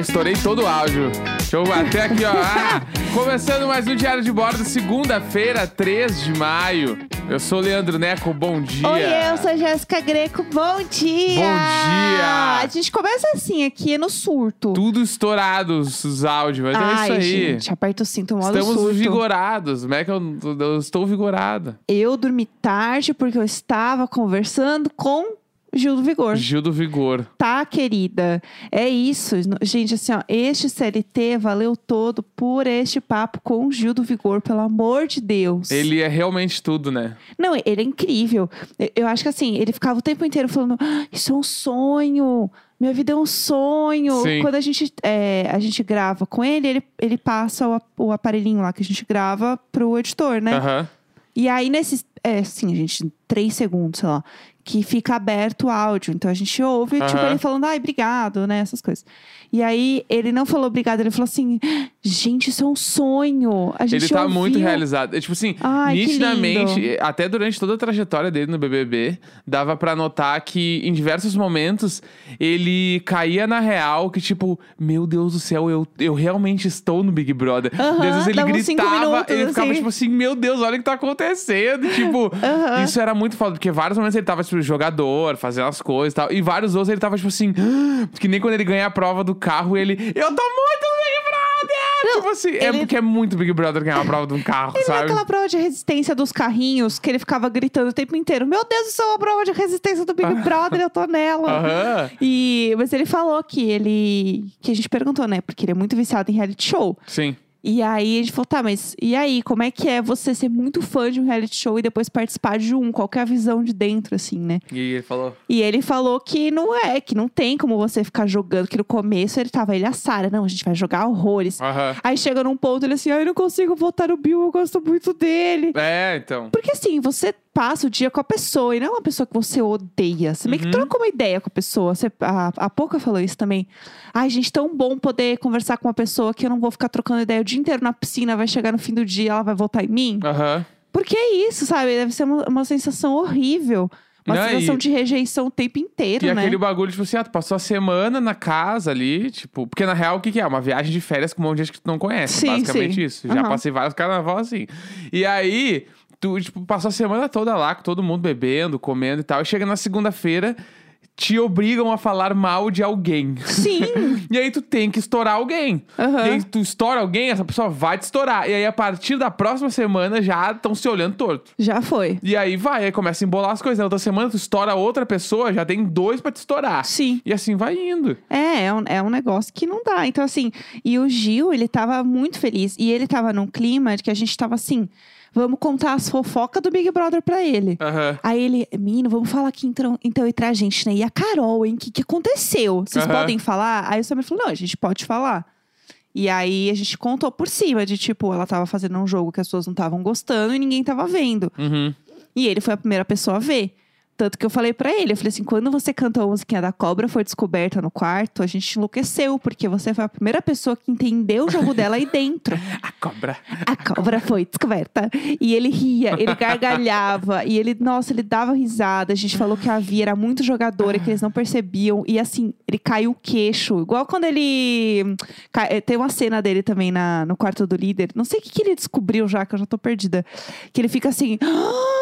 estourei todo o áudio. Deixa eu bater aqui, ó. Ah, começando mais um Diário de Bordo, segunda-feira, 3 de maio. Eu sou o Leandro Neco, bom dia. Oi, eu sou a Jéssica Greco, bom dia! Bom dia! A gente começa assim aqui no surto. Tudo estourado os os áudios, mas Ai, é isso aí. gente, aperta o cinto, modo Estamos surto. vigorados. Como é que eu, eu estou vigorada? Eu dormi tarde porque eu estava conversando com Gil do Vigor. Gil do Vigor. Tá, querida? É isso. Gente, assim, ó, este CLT valeu todo por este papo com o Gil do Vigor, pelo amor de Deus. Ele é realmente tudo, né? Não, ele é incrível. Eu- acho que assim, ele ficava o tempo inteiro falando: "Ah, Isso é um sonho. Minha vida é um sonho. Sim. Quando a gente, é, a gente grava com ele, ele, ele passa o, o aparelhinho lá que a gente grava pro editor, né? Aham. E aí, nesses, é, assim, gente, três segundos, sei lá, que fica aberto o áudio. Então a gente ouve, tipo, Aham. ele falando, ai, obrigado, né? Essas coisas. E aí, ele não falou obrigado, ele falou assim: gente, isso é um sonho. A gente Ele tá muito ouviu." realizado. É, tipo assim, Ai, nitidamente, até durante toda a trajetória dele no BBB, dava pra notar que em diversos momentos ele caía na real que, tipo, meu Deus do céu, eu, eu realmente estou no Big Brother. Aham, Às vezes ele gritava, minutos, ele ficava assim. tipo assim, meu Deus, olha o que tá acontecendo. Tipo, Aham. isso era muito foda, porque vários momentos ele tava, tipo, jogador, fazendo as coisas e tal. E vários outros ele tava, tipo assim, que nem quando ele ganha a prova do carro, ele, eu tô muito Brother! tipo assim, é ele- porque é muito Big Brother ganhar a prova de um carro, Ele não é sabe? aquela prova de resistência dos carrinhos que ele ficava gritando o tempo inteiro: Meu Deus, isso é uma prova de resistência do Big Brother, eu tô nela. Aham. E, mas ele falou que ele. Que a gente perguntou, né? Porque ele é muito viciado em reality show. Sim. E aí a gente falou, tá, mas e aí, como é que é você ser muito fã de um reality show e depois participar de um? Qual que é a visão de dentro, assim, né? E ele falou. E ele falou que não é, que não tem como você ficar jogando, que no começo ele tava, ele e a Sara, não, a gente vai jogar horrores. Aham. Aí chega num ponto, ele assim, ai, eu não consigo votar no Bill, eu gosto muito dele. É, então. Porque assim, você passa o dia com a pessoa e não é uma pessoa que você odeia. Você meio que Uhum. troca uma ideia com a pessoa. Você, a, a Pouca falou isso também. Ai, gente, tão bom poder conversar com uma pessoa que eu não vou ficar trocando ideia o dia inteiro na piscina, vai chegar no fim do dia, ela vai votar em mim. Aham. Porque é isso, sabe? Deve ser uma, uma sensação horrível. Uma Não, sensação e- de rejeição o tempo inteiro, E né? aquele bagulho, tipo assim, ah, tu passou a semana na casa ali, tipo... Porque na real, o que que é? Uma viagem de férias com um monte de gente que tu não conhece. Sim, basicamente sim. isso. Já Aham. passei vários carnaval assim. E aí, tu, tipo, passou a semana toda lá, com todo mundo bebendo, comendo e tal. E chega na segunda-feira, te obrigam a falar mal de alguém. Sim. E aí tu tem que estourar alguém. Aham. E aí tu estoura alguém, essa pessoa vai te estourar. E aí a partir da próxima semana já estão se olhando torto. Já foi. E aí vai, aí começa a embolar as coisas. Na outra semana tu estoura outra pessoa, já tem dois pra te estourar. Sim. E assim vai indo. É, é um, é um negócio que não dá. Então, assim, e o Gil, ele tava muito feliz. E ele tava num clima de que a gente tava assim: vamos contar as fofocas do Big Brother pra ele. Aham. Aí ele, menino, vamos falar aqui então, então entre a gente, né? E a Carol, hein? O que, que aconteceu? Vocês Aham. podem falar? Aí o Samir falou: não, a gente pode falar. E aí a gente contou por cima de tipo, ela tava fazendo um jogo que as pessoas não estavam gostando e ninguém tava vendo. Uhum. E ele foi a primeira pessoa a ver. Tanto que eu falei pra ele, eu falei assim, quando você cantou a musiquinha da cobra, foi descoberta no quarto, a gente enlouqueceu, porque você foi a primeira pessoa que entendeu o jogo dela aí dentro. A cobra. A cobra foi descoberta. E ele ria, ele gargalhava, e ele, nossa, ele dava risada. A gente falou que a Via era muito jogadora, que eles não percebiam. E assim, ele caiu o queixo. Igual quando ele. eh, Tem uma cena dele também na, no quarto do líder. Não sei o que, que ele descobriu já, que eu já tô perdida. Que ele fica assim.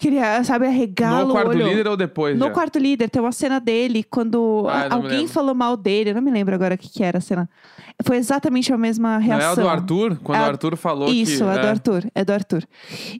Que ele, sabe, arregala no o quarto líder ou depois? No já? quarto líder, tem uma cena dele quando Ah, não alguém falou mal dele. Eu não me lembro agora o que, que era a cena. Foi exatamente a mesma Não reação. é o do Arthur? Quando É o a- Arthur falou Isso, que. é do Arthur. É do Arthur.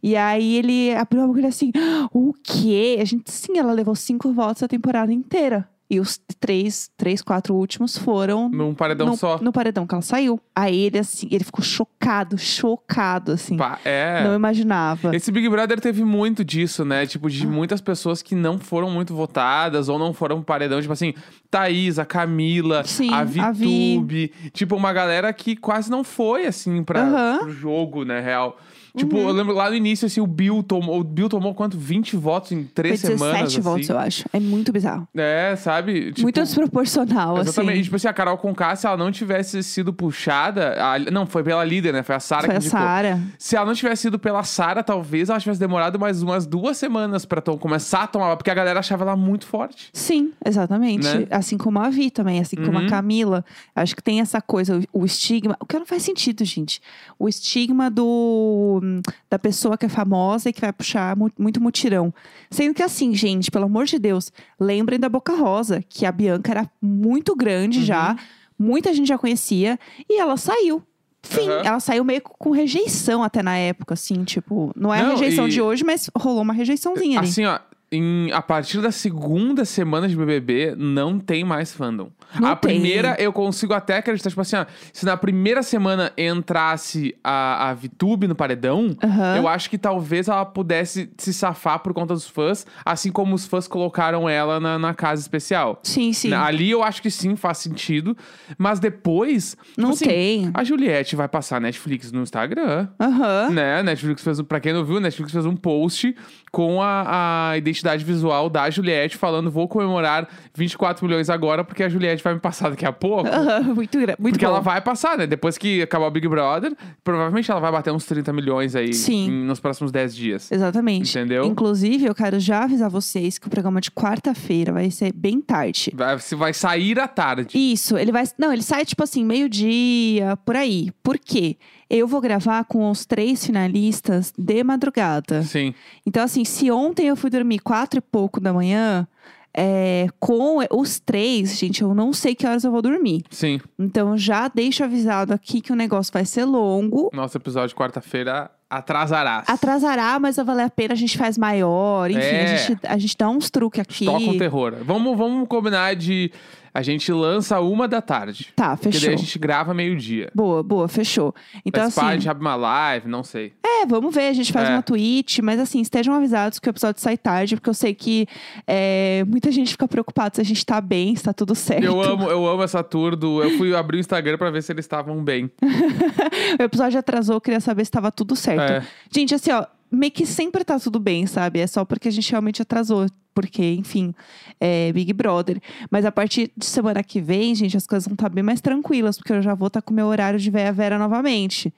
E aí ele abriu a boca e assim: o quê? A gente, sim, ela levou cinco votos a temporada inteira. E os três, três, quatro últimos foram Num paredão no, só. no paredão que ela saiu. Aí ele, assim, ele ficou chocado, chocado, assim. Pá, é. Não imaginava. Esse Big Brother teve muito disso, né? Tipo, de muitas pessoas que não foram muito votadas ou não foram pro paredão. Tipo assim, Thaís, a Camila, Sim, a a Vi. VTube. Tipo, uma galera que quase não foi, assim, pra, Aham. pro jogo, né, real. Tipo, Uhum. eu lembro lá no início, assim, o Bill tomou. O Bill tomou quanto? 20 votos em Foi três 17 semanas. votos, assim. eu acho. É muito bizarro. É, sabe? Tipo, muito desproporcional, Exatamente. E, assim. Tipo assim, a Carol Conká, se ela não tivesse sido puxada. a- não, foi pela líder, né? Foi a Sara Foi que a indicou. Sara. Se ela não tivesse ido pela Sara, talvez ela tivesse demorado mais umas duas semanas pra começar a tomar, porque a galera achava ela muito forte. Sim, exatamente. Né? Assim como a Vi também, assim como Uhum. a Camila. Acho que tem essa coisa, o, o estigma. O que não faz sentido, gente. O estigma do da pessoa que é famosa e que vai puxar mu- muito mutirão. Sendo que assim, gente, pelo amor de Deus, lembrem da Boca Rosa, que a Bianca era muito grande Uhum. já, muita gente já conhecia, e ela saiu. Fim, Aham. ela saiu meio com rejeição até na época, assim, tipo, não é a Não, rejeição e- de hoje, mas rolou uma rejeiçãozinha ali. Assim, ó. Em- a partir da segunda semana de BBB, não tem mais fandom. Não a tem. primeira, eu consigo até acreditar, tipo assim, ó, se na primeira semana entrasse a, a VTube no paredão, Aham. eu acho que talvez ela pudesse se safar por conta dos fãs, assim como os fãs colocaram ela na, na casa especial. Sim, sim. Ali eu acho que sim, faz sentido. Mas depois. tipo Não assim, tem. A Juliette vai passar Netflix no Instagram. Aham. Né? Netflix fez, pra quem não viu, Netflix fez um post com a, a identidade visual da Juliette falando: vou comemorar 24 milhões agora, porque a Juliette vai me passar daqui a pouco. Aham, muito, muito Porque bom. ela vai passar, né? Depois que acabar o Big Brother, provavelmente ela vai bater uns 30 milhões aí Sim. em- nos próximos 10 dias. Exatamente. Entendeu? Inclusive, eu quero já avisar vocês que o programa de quarta-feira vai ser bem tarde. Vai, se vai sair à tarde. Isso, ele vai. Não, ele sai tipo assim, meio-dia, por aí. Por quê? Eu vou gravar com os três finalistas de madrugada. Sim. Então, assim, se ontem eu fui dormir quatro e pouco da manhã, é, com os três, gente, eu não sei que horas eu vou dormir. Sim. Então, já deixo avisado aqui que o negócio vai ser longo. Nosso episódio de quarta-feira atrasará. Atrasará, mas vai valer a pena, a gente faz maior. Enfim, É. a, gente, a gente dá uns truques aqui. Toca um terror. Vamos, vamos combinar de. A gente lança uma da tarde. Tá, Porque fechou. daí a gente grava meio-dia. Boa, boa, fechou. Então, Mas pá, a assim. gente abre uma live, não sei. É, vamos ver, a gente faz É. uma tweet, mas assim, estejam avisados que o episódio sai tarde, porque eu sei que é, muita gente fica preocupada se a gente tá bem, se tá tudo certo. Eu amo, eu amo essa tour do. Eu fui abrir o Instagram pra ver se eles estavam bem. O episódio atrasou, eu queria saber se tava tudo certo. É. Gente, assim, ó, meio que sempre tá tudo bem, sabe? É só porque a gente realmente atrasou. Porque, enfim, é Big Brother. Mas a partir de semana que vem, gente, as coisas vão estar bem mais tranquilas, porque eu já vou estar com o meu horário de Véia Vera novamente.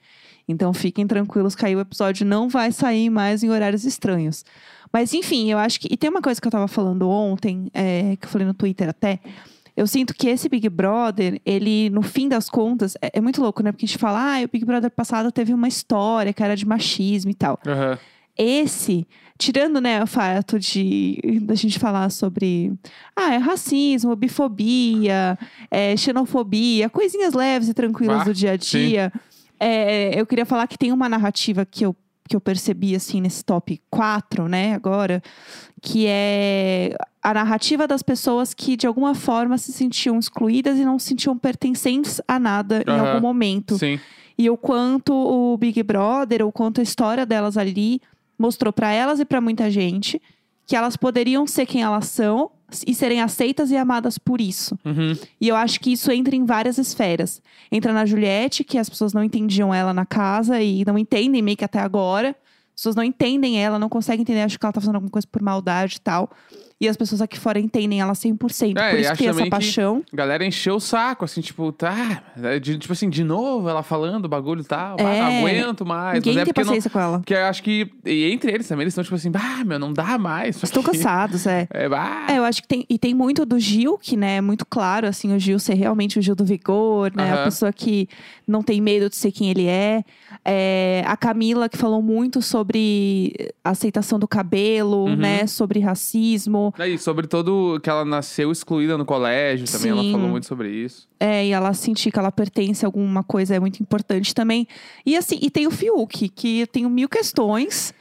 Então fiquem tranquilos aí o episódio não vai sair mais em horários estranhos. Mas enfim, eu acho que. E tem uma coisa que eu tava falando ontem, é, que eu falei no Twitter até. Eu sinto que esse Big Brother, ele, no fim das contas, é, é muito louco, né? Porque a gente fala, ah, o Big Brother passado teve uma história que era de machismo e tal. Aham. Esse, tirando, né, o fato de da gente falar sobre ah, é racismo, bifobia, é, xenofobia, coisinhas leves e tranquilas Ah, do dia a dia. é, eu queria falar que tem uma narrativa que eu, que eu percebi, assim, nesse top 4, né, agora, que é a narrativa das pessoas que, de alguma forma, se sentiam excluídas e não se sentiam pertencentes a nada em Aham. algum momento. Sim. E o quanto o Big Brother, o quanto a história delas ali mostrou pra elas e pra muita gente que elas poderiam ser quem elas são e serem aceitas e amadas por isso. Uhum. E eu acho que isso entra em várias esferas. Entra na Juliette, que as pessoas não entendiam ela na casa e não entendem meio que até agora. As pessoas não entendem ela, não conseguem entender, acho que ela tá fazendo alguma coisa por maldade e tal. E as pessoas aqui fora entendem ela 100%. É, por isso tem essa que- paixão. A galera encheu o saco, assim, tipo, tá. é de- tipo assim, de novo ela falando o bagulho e tal. Ah, É. não aguento mais. Ninguém mas é tem porque não. paciência com ela. Porque eu acho que. E entre eles também, eles estão, tipo assim, ah, meu, não dá mais. Estão aqui." cansados, é. É, bah. É, eu acho que tem. E tem muito do Gil, que, né, é muito claro, assim, o Gil ser realmente o Gil do vigor, né? A pessoa que não tem medo de ser quem ele é. É, a Camila, que falou muito sobre aceitação do cabelo, Uhum. né? Sobre racismo. E sobre todo que ela nasceu excluída no colégio também, ela Sim. falou muito sobre isso. É, e ela sentir que ela pertence a alguma coisa é muito importante também. E assim, e tem o Fiuk, que tenho mil questões.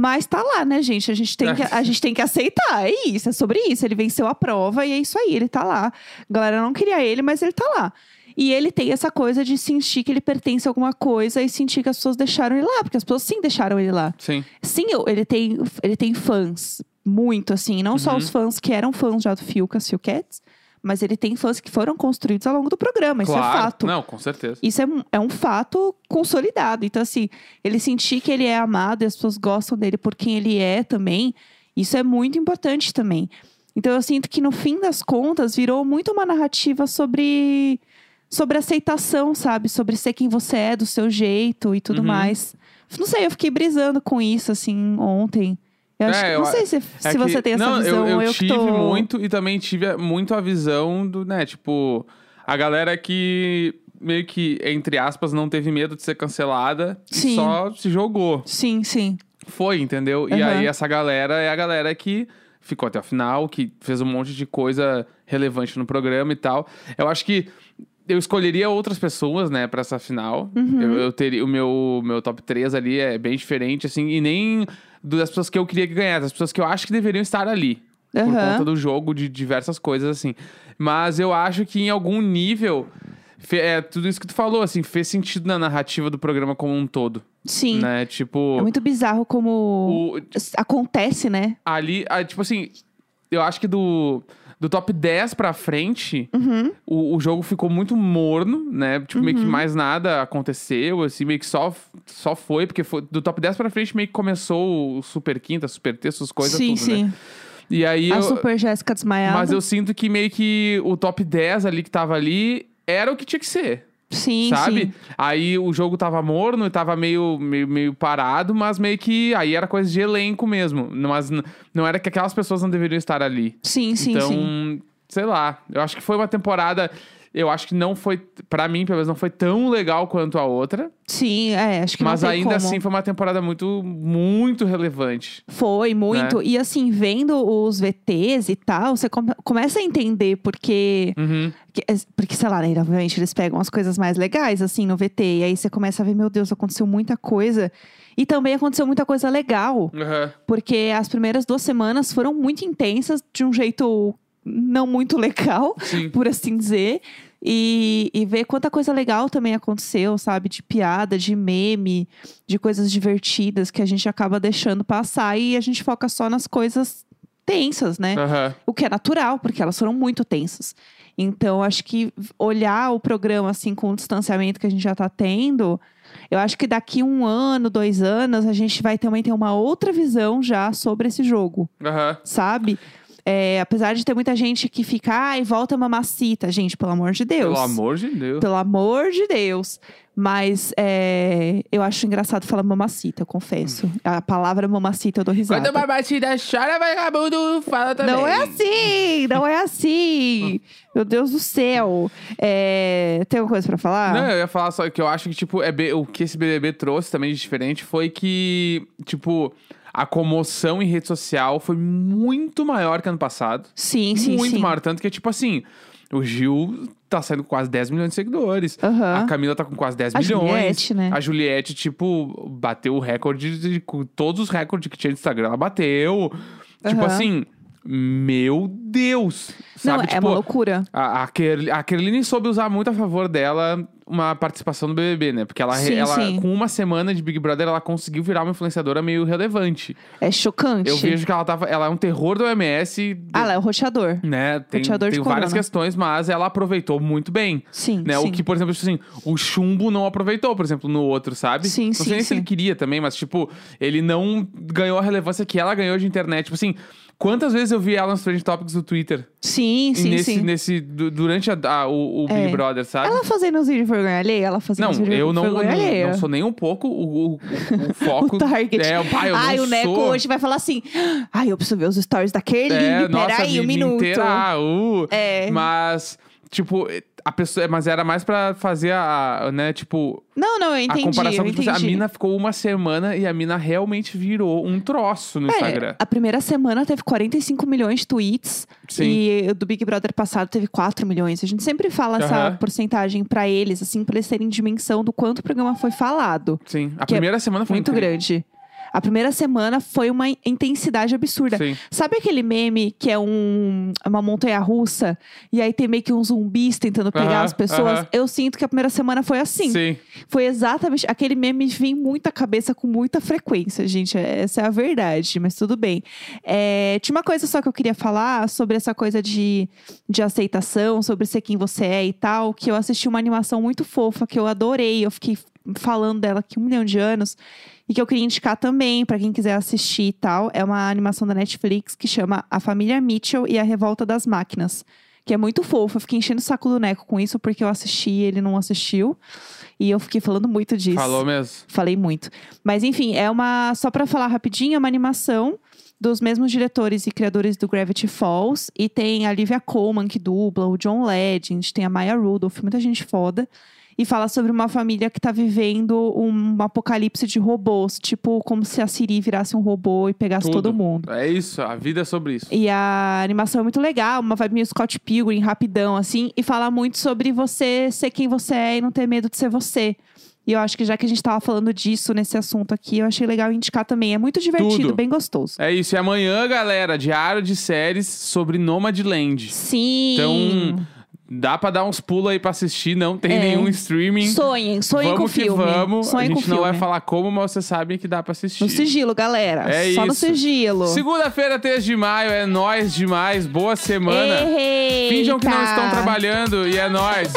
Mas tá lá, né, gente? A gente, tem que, a gente tem que aceitar. É isso, é sobre isso. Ele venceu a prova e é isso aí, ele tá lá. A galera não queria ele, mas ele tá lá. E ele tem essa coisa de sentir que ele pertence a alguma coisa e sentir que as pessoas deixaram ele lá, porque as pessoas sim deixaram ele lá. Sim. Sim, ele tem, ele tem fãs, muito assim. Não só Uhum. os fãs que eram fãs já do Fiuk, as Fiukettes, mas ele tem fãs que foram construídos ao longo do programa. Isso é claro. fato. Não, com certeza. Isso é, é um fato consolidado. Então, assim, ele sentir que ele é amado e as pessoas gostam dele por quem ele é também, isso é muito importante também. Então, eu sinto que no fim das contas virou muito uma narrativa sobre, sobre aceitação, sabe? Sobre ser quem você é, do seu jeito e tudo Uhum. mais. Não sei, eu fiquei brisando com isso, assim, ontem. Eu acho É, que, eu não sei se, É se que- você tem essa não, visão. Eu, eu, que tive tô... muito e também tive muito a visão do, né, tipo, a galera que meio que, entre aspas, não teve medo de ser cancelada e Sim. só se jogou. Sim, sim. Foi, entendeu? E Aham. aí essa galera é a galera que ficou até o final, que fez um monte de coisa relevante no programa e tal. Eu acho que eu escolheria outras pessoas, né, pra essa final. Uhum. Eu, eu teria o meu meu top 3 ali é bem diferente assim, e nem das pessoas que eu queria que ganhasse, das pessoas que eu acho que deveriam estar ali. Por Aham. conta do jogo, de diversas coisas, assim. Mas eu acho que em algum nível. É tudo isso que tu falou, assim, fez sentido na narrativa do programa como um todo. Sim. Né? Tipo. É muito bizarro como o, acontece, né? ali, tipo assim, eu acho que do, do top 10 pra frente, Uhum. o, o jogo ficou muito morno, né? Tipo, meio que Uhum. mais nada aconteceu, assim, meio que só, só foi, porque foi, do top 10 pra frente meio que começou o Super Quinta, Super Terça, as coisas sim, tudo, sim. né? E aí A eu, Super Jéssica desmaiada. Mas eu sinto que meio que o top 10 ali que tava ali era o que tinha que ser. Sim, sabe? sim. Aí o jogo tava morno e tava meio, meio, meio parado, mas meio que aí era coisa de elenco mesmo. Mas não era que aquelas pessoas não deveriam estar ali. Sim, sim, então, sim. sei lá. Eu acho que foi uma temporada. Eu acho que não foi, Pra mim, pelo menos, não foi tão legal quanto a outra. Sim, é, acho que mas não tem ainda como. assim foi uma temporada muito, muito relevante. Foi, muito. Né? E assim, vendo os VTs e tal, você come- começa a entender porque... Uhum. que- Porque, sei lá, né, obviamente eles pegam as coisas mais legais, assim, no VT. E aí você começa a ver, meu Deus, aconteceu muita coisa. E também aconteceu muita coisa legal. Aham. Porque as primeiras duas semanas foram muito intensas, de um jeito não muito legal. Sim. por assim dizer. E, e ver quanta coisa legal também aconteceu, sabe? De piada, de meme, de coisas divertidas que a gente acaba deixando passar e a gente foca só nas coisas tensas, né? Aham. O que é natural, porque elas foram muito tensas. Então, acho que olhar o programa assim com o distanciamento que a gente já tá tendo, eu acho que daqui um ano, dois anos, a gente vai também ter uma outra visão já sobre esse jogo Aham. sabe? É, apesar de ter muita gente que fica, ai, volta mamacita. Gente, pelo amor de Deus. Pelo amor de Deus. Pelo amor de Deus. Mas é, eu acho engraçado falar mamacita, eu confesso. A palavra mamacita eu dou risada. Quando uma batida chora, vagabundo fala também. Não é assim, não é assim. Meu Deus do céu. É, tem alguma coisa pra falar? Não, eu ia falar só que eu acho que, tipo, é o que esse BBB trouxe também de diferente foi que, tipo, a comoção em rede social foi muito maior que ano passado. Sim, sim, muito sim. maior. Tanto que, tipo assim, o Gil tá saindo com quase 10 milhões de seguidores. Aham. A Camila tá com quase 10 A milhões. Juliette, né? A Juliette, tipo, bateu o recorde de, com todos os recordes que tinha no Instagram. Ela bateu. Tipo Aham. assim, meu Deus. Não, Sabe, é tipo, uma loucura. a, a, Kerl- a Kerline soube usar muito a favor dela uma participação no BBB, né? Porque ela, Sim, ela sim. com uma semana de Big Brother, ela conseguiu virar uma influenciadora meio relevante. É chocante. Eu vejo que ela tava. Ela é um terror do OMS. Ah, ela é o roteador. Né? Tem, Roteador tem várias corona. questões, mas ela aproveitou muito bem. Sim, Né? sim. O que, por exemplo, tipo assim, o chumbo não aproveitou, por exemplo, no outro, sabe? Sim, não sim, sei nem se ele queria também, mas, tipo, ele não ganhou a relevância que ela ganhou de internet. Tipo assim, quantas vezes eu vi ela nos Trend Topics do Twitter? Sim, sim, nesse, sim. nesse, du- durante a- a- o, o Big É. Brother, sabe? Ela fazendo os vídeos de vergonha alheia? Ela fazendo Não, vídeos eu não, não, vergonha alheia. não sou nem um pouco o, o, o foco. O target. É, pai, eu Ai, não o Neco sou... hoje vai falar assim. Ai, eu preciso ver os stories da Kerline. É, Peraí, um vida minuto. inteira, ah, uh. É. Mas, tipo, a pessoa... Mas era mais pra fazer a, né, tipo... Não, não, eu entendi. a comparação que, tipo, entendi. a mina ficou uma semana e a mina realmente virou um troço no É, Instagram. a primeira semana teve 45 milhões de tweets. Sim. E do Big Brother passado teve 4 milhões. A gente sempre fala essa Aham. porcentagem pra eles, assim, pra eles terem dimensão do quanto o programa foi falado. Sim, a é primeira semana foi Muito incrível. grande. A primeira semana foi uma intensidade absurda. Sim. Sabe aquele meme que é um, uma montanha russa e aí tem meio que uns zumbis tentando pegar Aham, as pessoas? aham. Eu sinto que a primeira semana foi assim. Sim. Foi exatamente. Aquele meme vem muito à cabeça com muita frequência, gente. Essa é a verdade, mas tudo bem. É, tinha uma coisa só que eu queria falar sobre essa coisa de, de aceitação, sobre ser quem você é e tal. Que eu assisti uma animação muito fofa que eu adorei. Eu fiquei falando dela aqui um milhão de anos. E que eu queria indicar também pra quem quiser assistir e tal. É uma animação da Netflix que chama A Família Mitchell e a Revolta das Máquinas. Que é muito fofa. Eu fiquei enchendo o saco do Neco com isso, porque eu assisti e ele não assistiu. E eu fiquei falando muito disso. Falou mesmo. Falei muito. Mas enfim, é uma. Só pra falar rapidinho, é uma animação dos mesmos diretores e criadores do Gravity Falls. E tem a Olivia Colman, que dubla, o John Legend, tem a Maya Rudolph, muita gente foda. E fala sobre uma família que tá vivendo um apocalipse de robôs. Tipo, como se a Siri virasse um robô e pegasse Tudo. todo mundo. É isso, a vida é sobre isso. E a animação é muito legal, uma vibe meio Scott Pilgrim, rapidão, assim. E fala muito sobre você ser quem você é e não ter medo de ser você. E eu acho que já que a gente tava falando disso nesse assunto aqui, eu achei legal indicar também. É muito divertido, Tudo. bem gostoso. É isso. E amanhã, galera, diário de séries sobre Nomadland. Sim. Então, dá pra dar uns pulos aí pra assistir. Não tem É. nenhum streaming. sonhem, sonhem vamos com o que filme. vamos. Sonhem a gente não vai filme. falar como, mas vocês sabem que dá pra assistir. No sigilo, galera. É Só no isso. sigilo. Segunda-feira, 3 de maio, é nóis demais. Boa semana. Eita. Finjam que não estão trabalhando e é nóis.